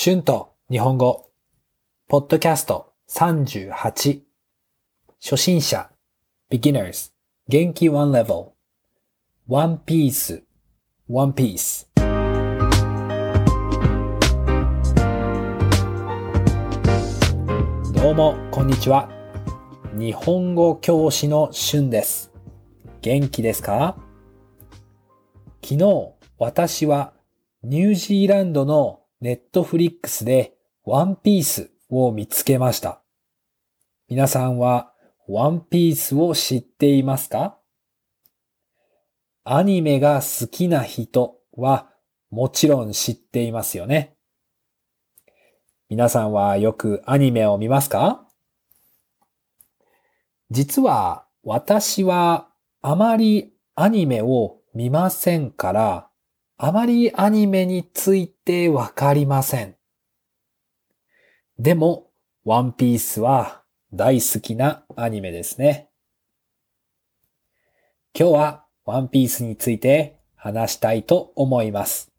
春と日本語、ポッドキャスト38、初心者、beginners、元気 one level、one piece、one piece。どうも、こんにちは。日本語教師の春です。元気ですか？昨日、私はニュージーランドのネットフリックスでワンピースを見つけました。皆さんはワンピースを知っていますか？アニメが好きな人はもちろん知っていますよね。皆さんはよくアニメを見ますか？実は私はあまりアニメを見ませんから、あまりアニメについてわかりません。でも、ワンピースは大好きなアニメですね。今日はワンピースについて話したいと思います。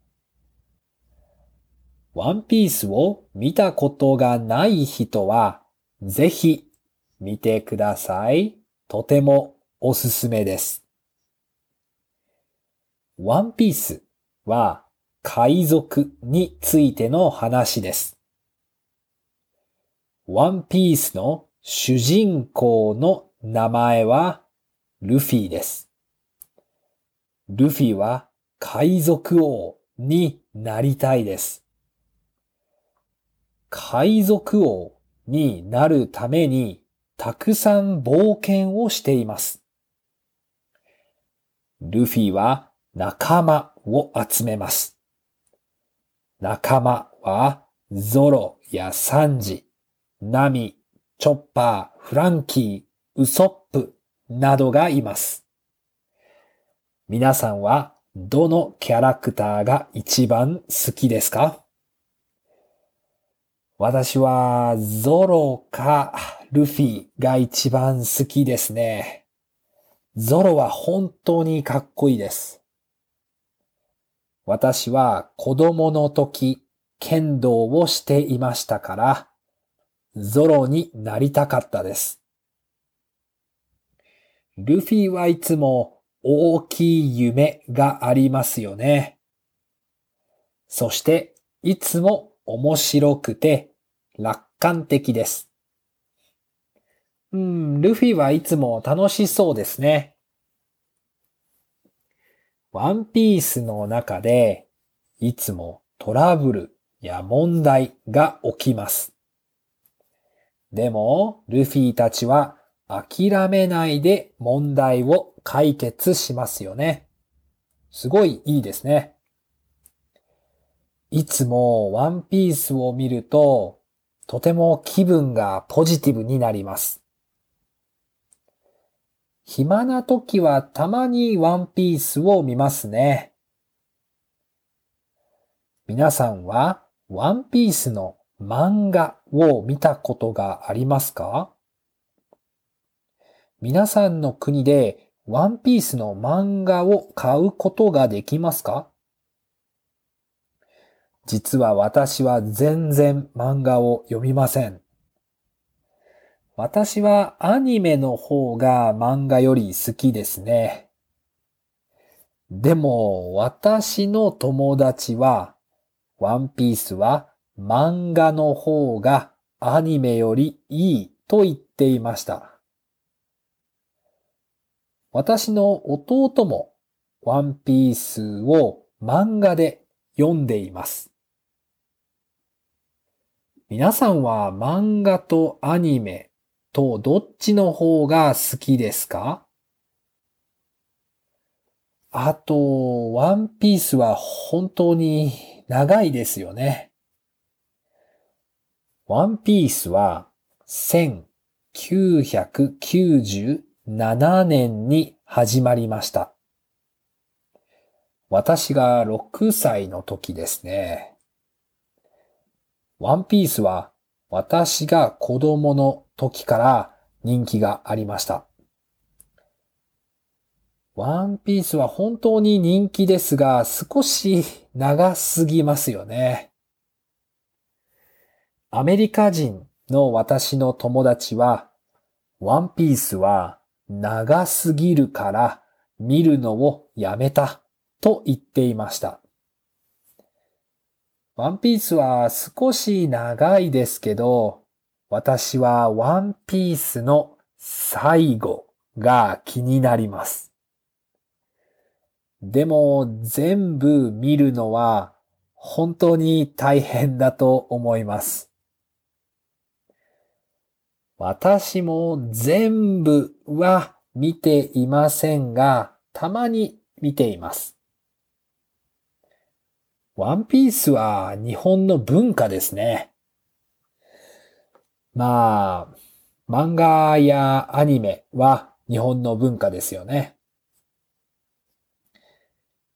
ワンピースを見たことがない人は、ぜひ見てください。とてもおすすめです。ワンピースは海賊についての話です。ワンピースの主人公の名前はルフィです。ルフィは海賊王になりたいです。海賊王になるためにたくさん冒険をしています。ルフィは仲間を集めます。仲間はゾロやサンジ、ナミ、チョッパー、フランキー、ウソップなどがいます。皆さんはどのキャラクターが一番好きですか？私はゾロかルフィが一番好きですね。ゾロは本当にかっこいいです。私は子供の時、剣道をしていましたから、ゾロになりたかったです。ルフィはいつも大きい夢がありますよね。そして、いつも面白くて楽観的です。うん、ルフィはいつも楽しそうですね。ワンピースの中で、いつもトラブルや問題が起きます。でも、ルフィたちは諦めないで問題を解決しますよね。すごいいいですね。いつもワンピースを見ると、とても気分がポジティブになります。暇な時はたまにワンピースを見ますね。皆さんはワンピースの漫画を見たことがありますか？皆さんの国でワンピースの漫画を買うことができますか？実は私は全然漫画を読みません。私はアニメの方が漫画より好きですね。でも私の友達はワンピースは漫画の方がアニメよりいいと言っていました。私の弟もワンピースを漫画で読んでいます。皆さんは漫画とアニメとどっちの方が好きですか？あと、ワンピースは本当に長いですよね。ワンピースは1997年に始まりました。私が6歳の時ですね。ワンピースは私が子供の時から人気がありました。ワンピースは本当に人気ですが少し長すぎますよね。アメリカ人の私の友達は、ワンピースは長すぎるから見るのをやめたと言っていました。ワンピースは少し長いですけど、私はワンピースの最後が気になります。でも全部見るのは本当に大変だと思います。私も全部は見ていませんが、たまに見ています。ワンピースは日本の文化ですね。まあ、漫画やアニメは日本の文化ですよね。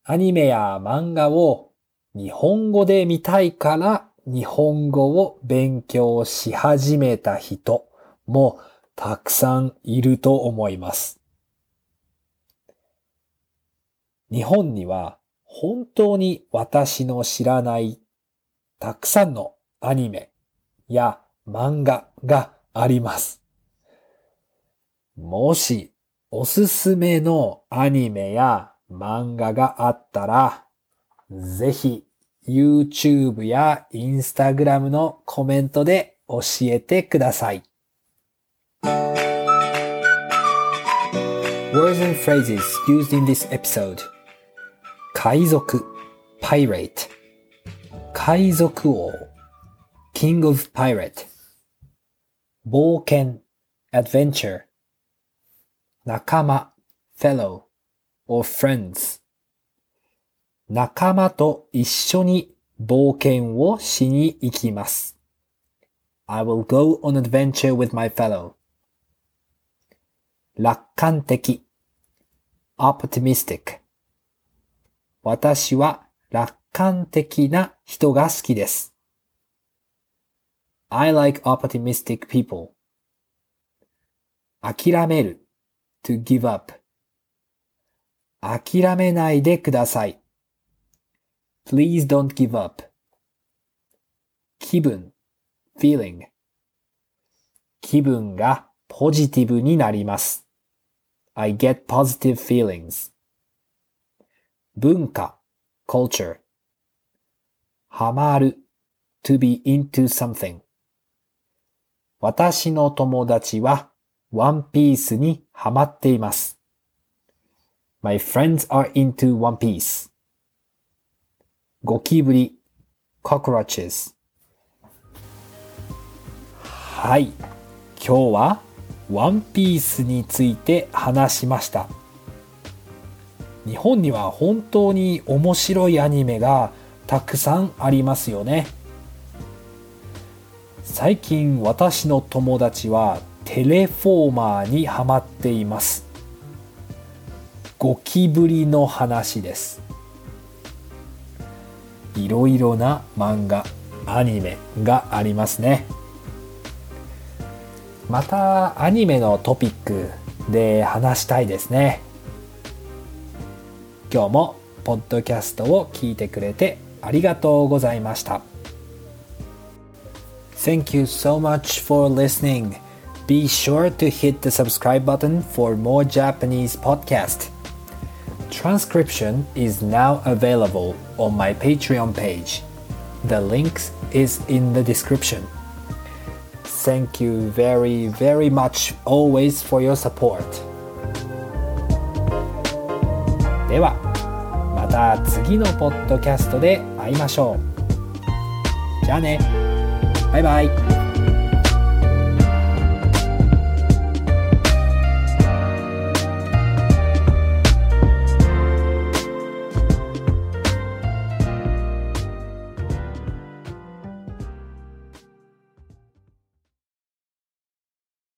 アニメや漫画を日本語で見たいから日本語を勉強し始めた人もたくさんいると思います。日本には本当に私の知らないたくさんのアニメや漫画があります。もしおすすめのアニメや漫画があったら、ぜひ YouTube や Instagram のコメントで教えてください。Words and phrases used in this episode 海賊 pirate 海賊王 king of pirate 冒険 adventure 仲間 fellow or friends 仲間と一緒に冒険をしに行きます。I will go on adventure with my fellow. 楽観的 optimistic 私は楽観的な人が好きです。I like optimistic people. 諦める to give up 諦めないでください。Please don't give up. 気分 feeling 気分がポジティブになります。I get positive feelings. 文化 culture ハマる to be into something 私の友達はワンピースにハマっています。My friends are into One Piece ゴキブリ cockroaches はい。今日はワンピースについて話しました。日本には本当に面白いアニメがたくさんありますよね。最近私の友達はテレフォーマーにハマっています。ゴキブリの話です。いろいろな漫画、アニメがありますね。またアニメのトピックで話したいですね。今日もポッドキャストを聞いてくれてありがとうございました。Thank you so much for listening. Be sure to hit the subscribe button for more Japanese podcast. Transcription is now available on my Patreon page. The link is in the description. Thank you very, very much always for your support. では、また次のポッドキャストで会いましょう。じゃあね。 拜拜。